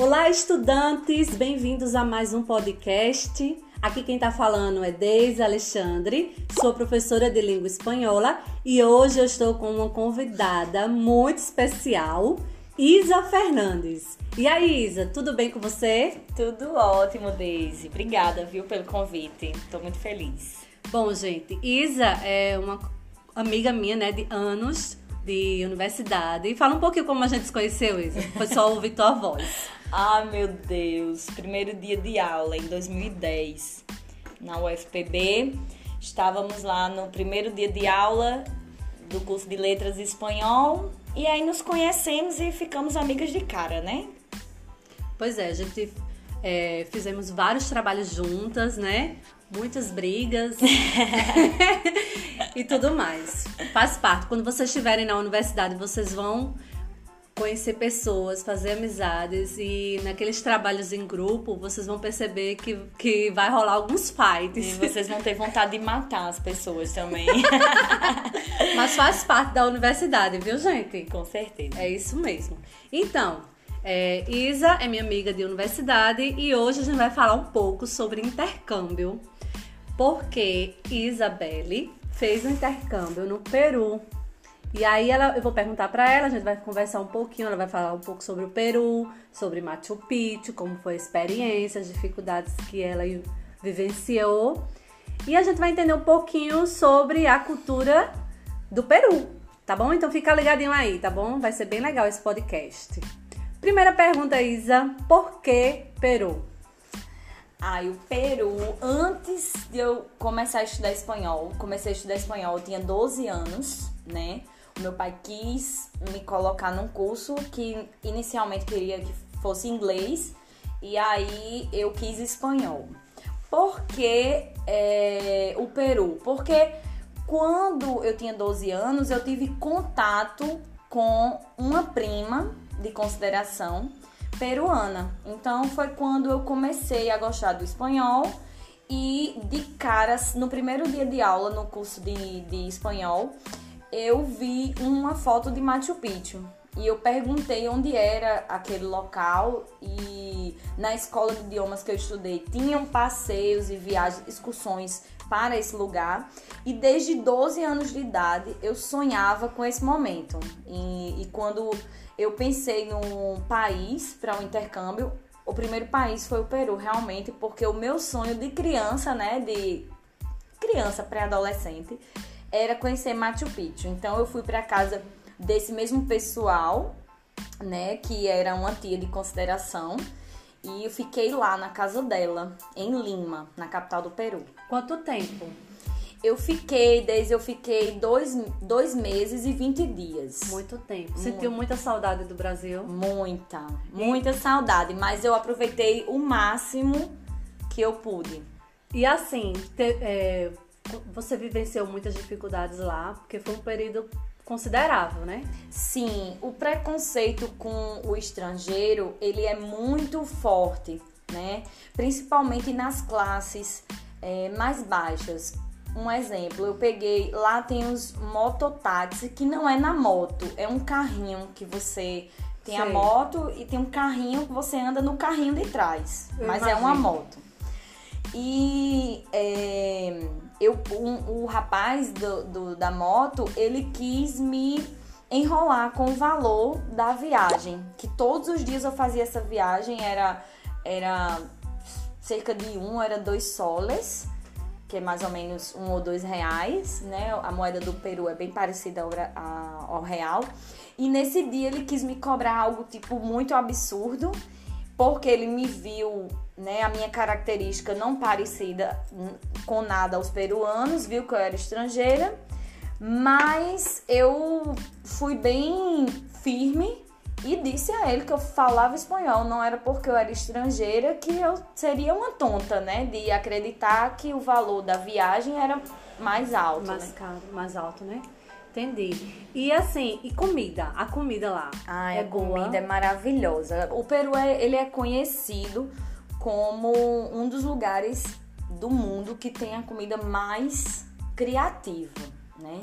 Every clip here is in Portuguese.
Olá, estudantes! Bem-vindos a mais um podcast. Aqui quem está falando é Deise Alexandre, sou professora de língua espanhola e hoje eu estou com uma convidada muito especial, Isa Fernandes. E aí, Isa, tudo bem com você? Tudo ótimo, Deise. Obrigada, viu, pelo convite. Estou muito feliz. Bom, gente, Isa é uma amiga minha, né, de anos de universidade. E fala um pouquinho como a gente se conheceu, Isa. Foi só ouvir tua voz. Ah, meu Deus! Primeiro dia de aula em 2010 na UFPB. Estávamos lá no primeiro dia de aula do curso de Letras Espanhol e aí nos conhecemos e ficamos amigas de cara, né? Pois é, a gente é, fizemos vários trabalhos juntas, né? Muitas brigas e tudo mais. Faz parte. Quando vocês estiverem na universidade, vocês vão conhecer pessoas, fazer amizades e naqueles trabalhos em grupo vocês vão perceber que, que vai rolar alguns fights. E vocês vão ter vontade de matar as pessoas também. Mas faz parte da universidade, viu, gente? Com certeza. É isso mesmo. Então, é, Isa é minha amiga de universidade e hoje a gente vai falar um pouco sobre intercâmbio. Porque Isabelle fez um intercâmbio no Peru e aí ela, eu vou perguntar para ela, a gente vai conversar um pouquinho, ela vai falar um pouco sobre o Peru, sobre Machu Picchu, como foi a experiência, as dificuldades que ela vivenciou. E a gente vai entender um pouquinho sobre a cultura do Peru, tá bom? Então fica ligadinho aí, tá bom? Vai ser bem legal esse podcast. Primeira pergunta, Isa, por que Peru? Ai, o Peru, antes de eu começar a estudar espanhol, comecei a estudar espanhol, eu tinha 12 anos, né? Meu pai quis me colocar num curso que inicialmente queria que fosse inglês e aí eu quis espanhol. Por que é, o Peru? Porque quando eu tinha 12 anos eu tive contato com uma prima de consideração peruana. Então foi quando eu comecei a gostar do espanhol e de caras no primeiro dia de aula no curso de, de espanhol eu vi uma foto de Machu Picchu. E eu perguntei onde era aquele local e na escola de idiomas que eu estudei tinham passeios e viagens, excursões para esse lugar. E desde 12 anos de idade eu sonhava com esse momento. E, e quando eu pensei num país para um intercâmbio o primeiro país foi o Peru realmente porque o meu sonho de criança né de criança pré-adolescente era conhecer Machu Picchu. Então eu fui para casa desse mesmo pessoal, né, que era uma tia de consideração, e eu fiquei lá na casa dela, em Lima, na capital do Peru. Quanto tempo? Eu fiquei, desde eu fiquei dois, dois meses e 20 dias. Muito tempo. Sentiu muita saudade do Brasil? Muita, muita saudade, mas eu aproveitei o máximo que eu pude. E assim, te, é, você vivenciou muitas dificuldades lá, porque foi um período considerável, né? Sim, o preconceito com o estrangeiro, ele é muito forte, né? Principalmente nas classes é, mais baixas. Um exemplo, eu peguei, lá tem os mototáxi, que não é na moto, é um carrinho que você tem Sei. a moto e tem um carrinho que você anda no carrinho de trás, eu mas imagino. é uma moto. E é, eu, um, o rapaz do, do, da moto, ele quis me enrolar com o valor da viagem. Que todos os dias eu fazia essa viagem, era, era cerca de um, era dois soles, que é mais ou menos um ou dois reais, né? A moeda do Peru é bem parecida ao, ao real. E nesse dia ele quis me cobrar algo tipo muito absurdo porque ele me viu, né, a minha característica não parecida com nada aos peruanos, viu que eu era estrangeira, mas eu fui bem firme e disse a ele que eu falava espanhol, não era porque eu era estrangeira que eu seria uma tonta, né, de acreditar que o valor da viagem era mais alto, mais né? caro, mais alto, né? Entendi. E assim, e comida? A comida lá? Ah, é a boa? comida é maravilhosa. O Peru é, ele é conhecido como um dos lugares do mundo que tem a comida mais criativa, né?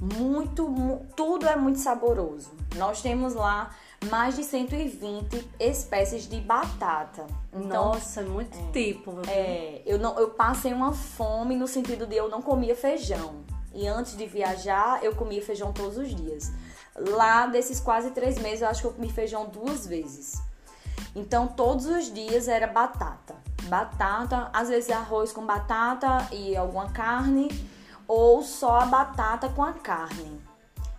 Muito, mu- tudo é muito saboroso. Nós temos lá mais de 120 espécies de batata. Então, Nossa, é muito tipo. viu? é, eu, não, eu passei uma fome no sentido de eu não comia feijão. E antes de viajar, eu comia feijão todos os dias. Lá, desses quase três meses, eu acho que eu comi feijão duas vezes. Então, todos os dias era batata. Batata, às vezes arroz com batata e alguma carne, ou só a batata com a carne.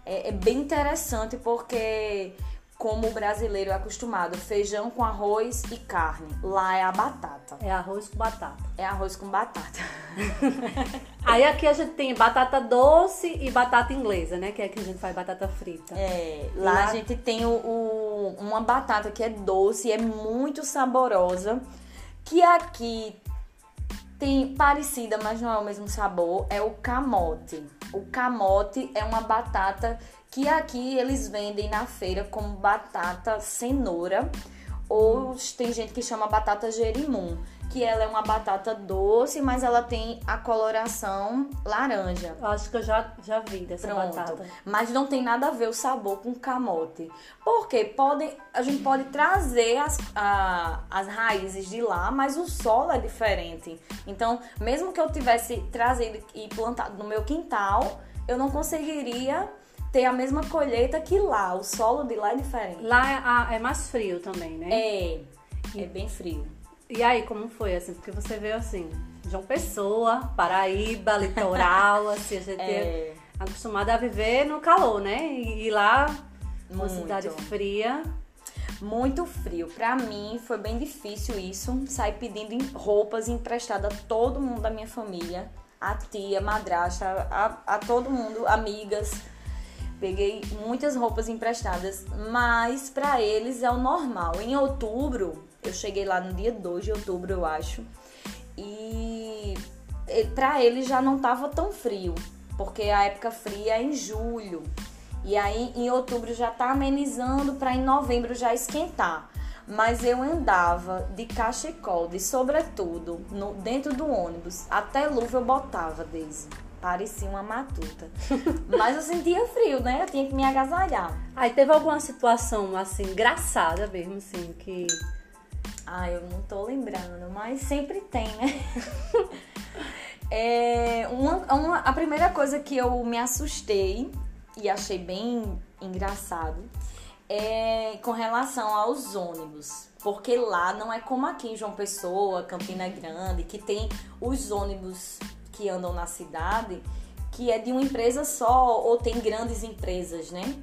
É, é bem interessante porque, como o brasileiro é acostumado, feijão com arroz e carne. Lá é a batata. É arroz com batata. É arroz com batata. Aí aqui a gente tem batata doce e batata inglesa, né? Que é que a gente faz batata frita. É, lá Lá- a gente tem o, o- uma batata que é doce e é muito saborosa. Que aqui tem parecida, mas não é o mesmo sabor, é o camote. O camote é uma batata que aqui eles vendem na feira como batata cenoura. Ou tem gente que chama batata gerimum, que ela é uma batata doce, mas ela tem a coloração laranja. Eu acho que eu já, já vi dessa Pronto. batata. Mas não tem nada a ver o sabor com camote. Porque podem, a gente pode trazer as, a- as raízes de lá, mas o solo é diferente. Então, mesmo que eu tivesse trazido e plantado no meu quintal, eu não conseguiria ter a mesma colheita que lá. O solo de lá é diferente. Lá é, é mais frio também, né? É, é bem frio. E aí, como foi, assim? Porque você veio assim, João Pessoa, Paraíba, litoral, assim, a gente é É. acostumada a viver no calor, né? E, e lá, uma Muito. cidade fria. Muito frio. Pra mim foi bem difícil isso. Sair pedindo roupas emprestadas a todo mundo da minha família. A tia, madrasta, a, a todo mundo, amigas. Peguei muitas roupas emprestadas, mas pra eles é o normal. Em outubro, eu cheguei lá no dia 2 de outubro, eu acho. E pra eles já não tava tão frio, porque a época fria é em julho. E aí em outubro já tá amenizando pra em novembro já esquentar. Mas eu andava de cachecol, de sobretudo, no, dentro do ônibus. Até luva eu botava, Daisy. Parecia uma matuta. Mas eu sentia frio, né? Eu tinha que me agasalhar. Aí teve alguma situação, assim, engraçada mesmo, assim, que... Ah, eu não tô lembrando, mas sempre tem, né? É, uma, uma- a primeira coisa que eu me assustei e achei bem engraçado é com relação aos ônibus. Porque lá não é como aqui em João Pessoa, Campina Grande, que tem os ônibus que andam na cidade, que é de uma empresa só ou tem grandes empresas, né?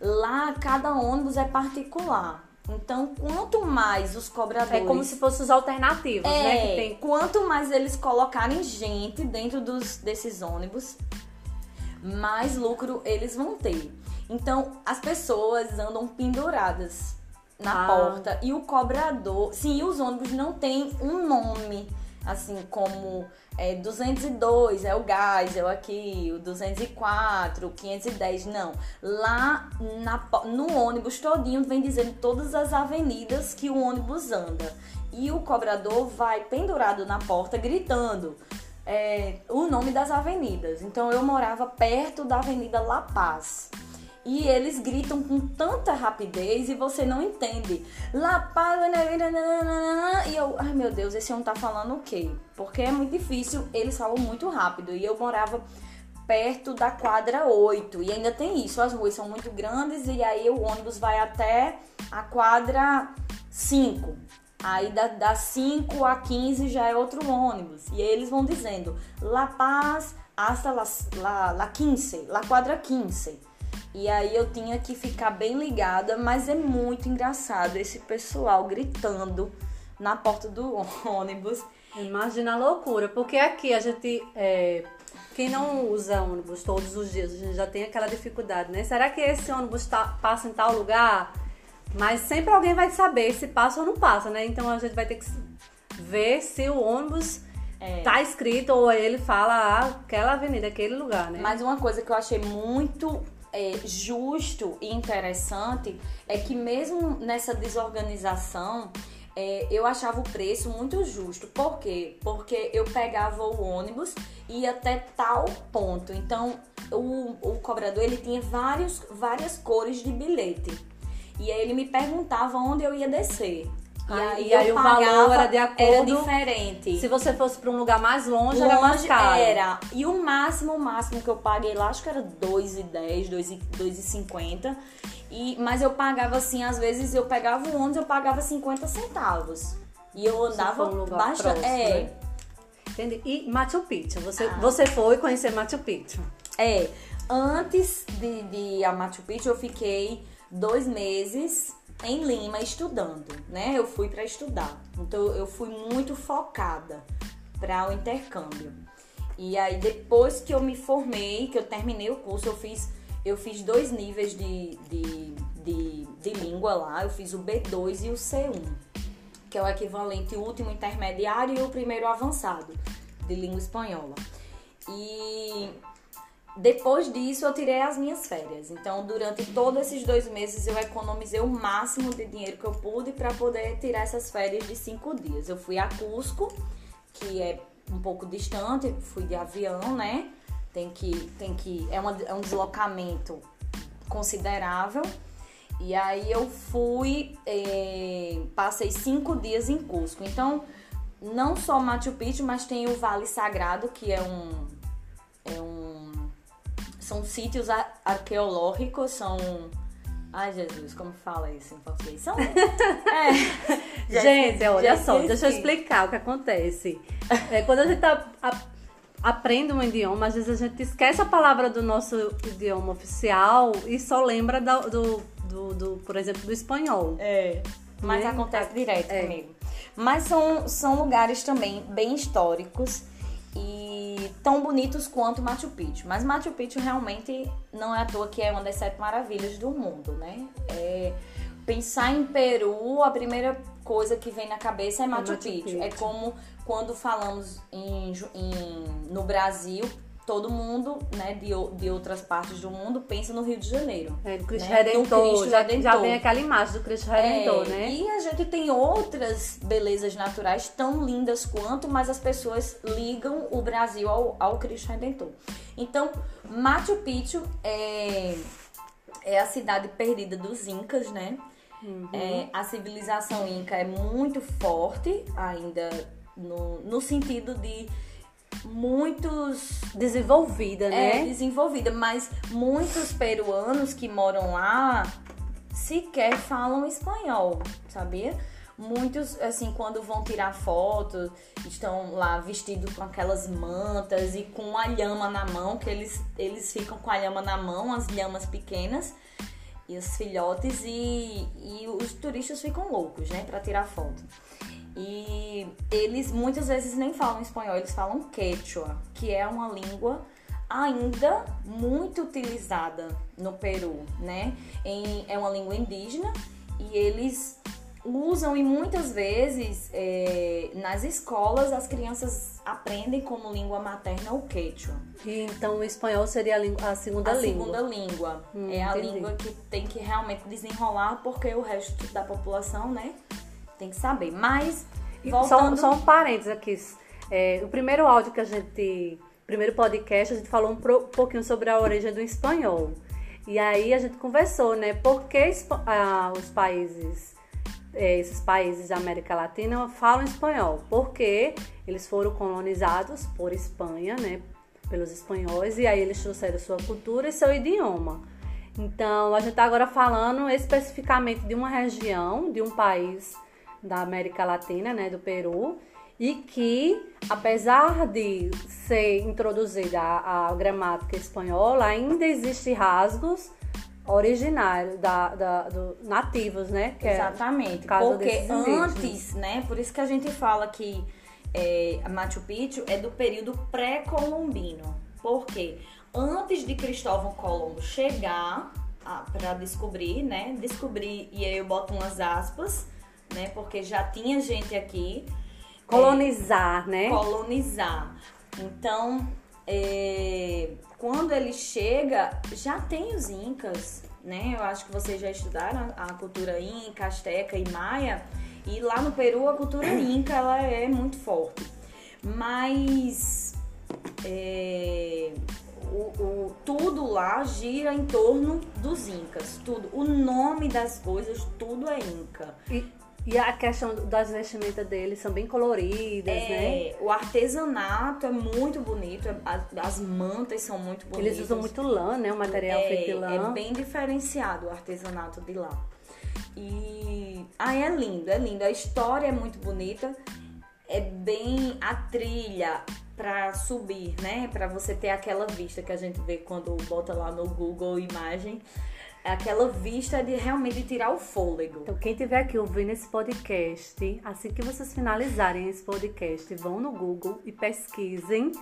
Lá cada ônibus é particular. Então, quanto mais os cobradores É como se fossem os alternativos, né? Que é, tem quanto mais eles colocarem gente dentro dos, desses ônibus, mais lucro eles vão ter. Então, as pessoas andam penduradas na Ah. porta e o cobrador, sim, os ônibus não tem um nome, assim como é, 202 é o gás, é o aqui, o 204, o 510, não. Lá na, no ônibus todinho vem dizendo todas as avenidas que o ônibus anda. E o cobrador vai pendurado na porta gritando é, o nome das avenidas. Então eu morava perto da Avenida La Paz. E eles gritam com tanta rapidez e você não entende. Nananana, e eu, ai meu Deus, esse homem tá falando o quê? Porque é muito difícil, eles falam muito rápido. E eu morava perto da quadra 8. E ainda tem isso, as ruas são muito grandes e aí o ônibus vai até a quadra 5. Aí da, da 5 a 15 já é outro ônibus. E aí eles vão dizendo La Paz hasta la, la, la 15, la quadra 15. E aí eu tinha que ficar bem ligada, mas é muito engraçado esse pessoal gritando na porta do ônibus. Imagina a loucura, porque aqui a gente, é, quem não usa ônibus todos os dias, a gente já tem aquela dificuldade, né? Será que esse ônibus tá- passa em tal lugar? Mas sempre alguém vai saber se passa ou não passa, né? Então a gente vai ter que ver se o ônibus É. tá escrito ou ele fala ah, aquela avenida, aquele lugar, né? Mas uma coisa que eu achei muito é, justo e interessante é que mesmo nessa desorganização, é, eu achava o preço muito justo. Por quê? Porque eu pegava o ônibus e ia até tal ponto. Então, o, o cobrador ele tinha vários, várias cores de bilhete. E aí ele me perguntava onde eu ia descer. E aí, o valor era de acordo- diferente. Se você fosse para um lugar mais longe, era mais Longe caro. era. E o máximo, o máximo que eu paguei lá, acho que era 2,10, 2,50. E, mas eu pagava assim, às vezes eu pegava o ônibus, eu pagava 50 centavos. E eu andava um lugar bastante. próximo, É, né? Entendi. E Machu Picchu, você, Ah. você foi conhecer Machu Picchu. é. Antes de, de a Machu Picchu, eu fiquei dois meses em Lima estudando, né? Eu fui para estudar. Então eu fui muito focada para o intercâmbio. E aí depois que eu me formei, que eu terminei o curso, eu fiz eu fiz dois níveis de, de, de, de língua lá. Eu fiz o B2 e o C1, que é o equivalente último intermediário e o primeiro avançado de língua espanhola. E depois disso eu tirei as minhas férias. Então, durante todos esses dois meses eu economizei o máximo de dinheiro que eu pude para poder tirar essas férias de cinco dias. Eu fui a Cusco, que é um pouco distante, fui de avião, né? Tem que, tem que, é, uma, é um deslocamento considerável. E aí eu fui, eh, passei cinco dias em Cusco. Então, não só Machu Picchu, mas tem o Vale Sagrado, que é um, é um são sítios ar- arqueológicos, são Ai, Jesus, como fala isso em português? São. É. Gente, olha só, deixa eu explicar o que acontece. É, quando a gente tá, a- aprende um idioma, às vezes a gente esquece a palavra do nosso idioma oficial e só lembra da- do, do, do, por exemplo, do espanhol. É. Mas Né? acontece direto É. comigo. Mas são, são lugares também bem históricos e tão bonitos quanto Machu Picchu. Mas Machu Picchu realmente não é à toa que é uma das sete maravilhas do mundo, né? É, pensar em Peru, a primeira coisa que vem na cabeça é Machu, Machu Picchu. Picchu. É como quando falamos em, em- no Brasil, todo mundo né, de, de outras partes do mundo pensa no Rio de Janeiro. É, do Cristo né? Do Redentor. Cristo já, Redentor. já vem aquela imagem do Cristo Redentor, É, né? E a gente tem outras belezas naturais tão lindas quanto, mas as pessoas ligam o Brasil ao, ao Cristo Redentor. Então, Machu Picchu é, é a cidade perdida dos Incas, né? É, a civilização inca é muito forte ainda no, no sentido de muitos Desenvolvida, é, né? desenvolvida, mas muitos peruanos que moram lá sequer falam espanhol, sabia? Muitos, assim, quando vão tirar foto, estão lá vestidos com aquelas mantas e com a lhama na mão, que eles, eles ficam com a lhama na mão, as lhamas pequenas e os filhotes, e, e os turistas ficam loucos, né, pra tirar foto. E eles muitas vezes nem falam espanhol, eles falam quechua, que é uma língua ainda muito utilizada no Peru, né? Em- é uma língua indígena e eles usam e muitas vezes é, nas escolas as crianças aprendem como língua materna o quechua. E então o espanhol seria a, língua- a segunda a língua. segunda língua. Hum, é a entendi. língua que tem que realmente desenrolar porque o resto da população, né, tem que saber. Mas E Só, voltando só um parênteses aqui. É, o primeiro áudio que a gente. Primeiro podcast, a gente falou um pouquinho sobre a origem do espanhol. E aí a gente conversou, né? Por que ah, os países, é, esses países da América Latina falam espanhol? Porque eles foram colonizados por Espanha, né? Pelos espanhóis, e aí eles trouxeram sua cultura e seu idioma. Então, a gente está agora falando especificamente de uma região, de um país da América Latina, né, do Peru, e que, apesar de ser introduzida a, a gramática espanhola, ainda existe rasgos originários da, da- do, nativos, né? Que é Exatamente, caso porque antes, né, por isso que a gente fala que é, Machu Picchu é do período pré-colombino. Por quê? Antes de Cristóvão Colombo chegar para descobrir, né, descobrir, e aí eu boto umas aspas, né, porque já tinha gente aqui, colonizar, né? colonizar. Então, é, quando ele chega, já tem os incas, né? Eu acho que vocês já estudaram a cultura inca, asteca e maia. E lá no Peru a cultura inca ela é muito forte. Mas é, o, o, tudo lá gira em torno dos incas. Tudo. O nome das coisas, tudo é inca. E, e a questão das vestimentas deles são bem coloridas, é, né? O artesanato é muito bonito, é, as, as, mantas são muito bonitas. Eles usam muito lã, né? O material é, feito de lã. É bem diferenciado o artesanato de lá. E aí é lindo, é lindo. A história é muito bonita. É bem a trilha para subir, né? Para você ter aquela vista que a gente vê quando bota lá no Google imagem aquela vista de realmente tirar o fôlego. Então, quem tiver aqui ouvindo esse podcast, assim que vocês finalizarem esse podcast, vão no Google e pesquisem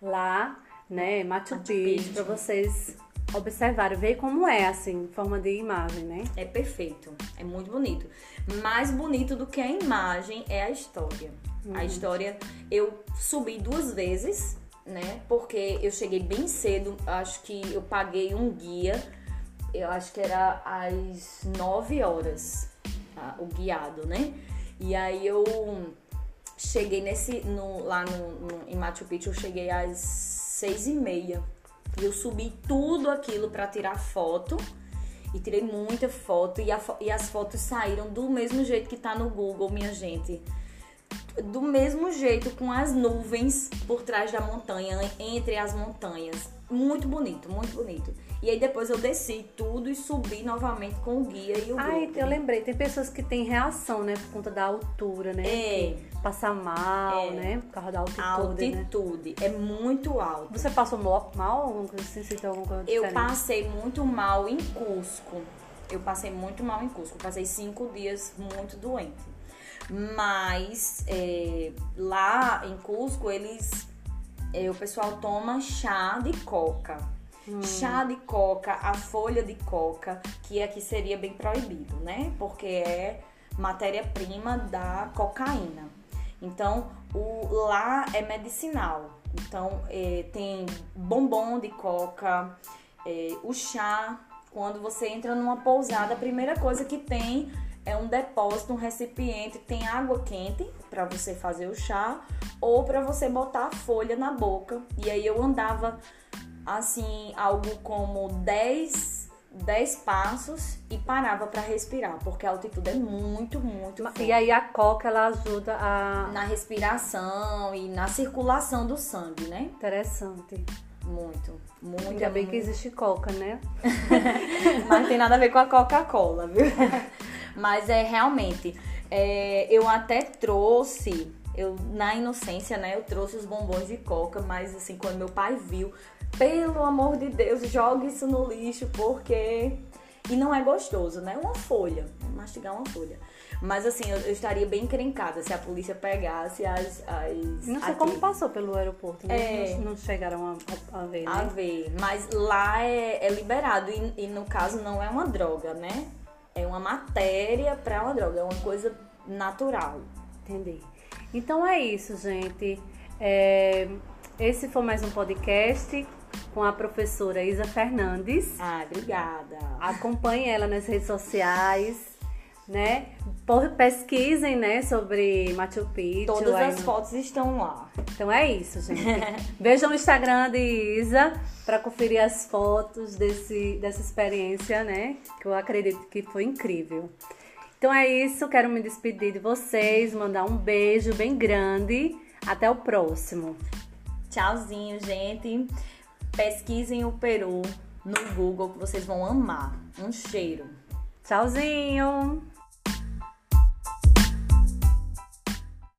lá, né, Machu, Machu Picchu, para vocês observarem, ver como é, assim, forma de imagem, né? É perfeito, é muito bonito. Mais bonito do que a imagem é a história. Uhum. A história, eu subi duas vezes, né? Porque eu cheguei bem cedo, acho que eu paguei um guia eu acho que era às 9 horas, tá? o guiado, né? E aí eu cheguei nesse, no, lá no, no, em Machu Picchu, eu cheguei às 6 e meia. E eu subi tudo aquilo para tirar foto. E tirei muita foto. E, a, e as fotos saíram do mesmo jeito que tá no Google, minha gente do mesmo jeito com as nuvens por trás da montanha, entre as montanhas. Muito bonito, muito bonito. E aí depois eu desci tudo e subi novamente com o guia e o Ai, grupo. eu lembrei, tem pessoas que têm reação, né, por conta da altura, né? É. Passa mal, é. né? Por causa da altitude. A altitude né? é muito alta. Você passou mal alguma coisa assim? Sentiu alguma coisa Eu passei muito mal em Cusco. Eu passei muito mal em Cusco. Passei cinco dias muito doente. Mas é, lá em Cusco, eles. É, o pessoal toma chá de coca. Hum. Chá de coca, a folha de coca, que aqui seria bem proibido, né? Porque é matéria-prima da cocaína. Então, o, lá é medicinal. Então, é, tem bombom de coca, é, o chá. Quando você entra numa pousada, a primeira coisa que tem é um depósito, um recipiente, tem água quente para você fazer o chá ou para você botar a folha na boca. E aí eu andava assim, algo como 10 10 passos e parava para respirar, porque a altitude é muito, muito forte. E aí a coca ela ajuda a na respiração e na circulação do sangue, né? Interessante. Muito, muito. Ainda bem muito... que existe coca, né? Mas não tem nada a ver com a Coca-Cola, viu? Mas é realmente, é, eu até trouxe, eu na inocência, né, eu trouxe os bombons de coca, mas assim, quando meu pai viu, pelo amor de Deus, jogue isso no lixo, porque. E não é gostoso, né? Uma folha, mastigar uma folha. Mas assim, eu, eu, estaria bem encrencada se a polícia pegasse as. as não sei aqui. como passou pelo aeroporto, né? É, não, não, chegaram a, a, ver, né? A ver. Mas lá é, é liberado e, e, no caso não é uma droga, né? É uma matéria para uma droga, é uma coisa natural. Entendi. Então é isso, gente. É, esse foi mais um podcast com a professora Isa Fernandes. Ah, obrigada. Acompanhe ela nas redes sociais, né? Pesquisem, né, sobre Machu Picchu. Todas as no... fotos estão lá. Então é isso, gente. Vejam o Instagram de Isa para conferir as fotos desse, dessa experiência, né? Que eu acredito que foi incrível. Então é isso, quero me despedir de vocês, mandar um beijo bem grande. Até o próximo. Tchauzinho, gente. Pesquisem o Peru no Google que vocês vão amar. Um cheiro. Tchauzinho!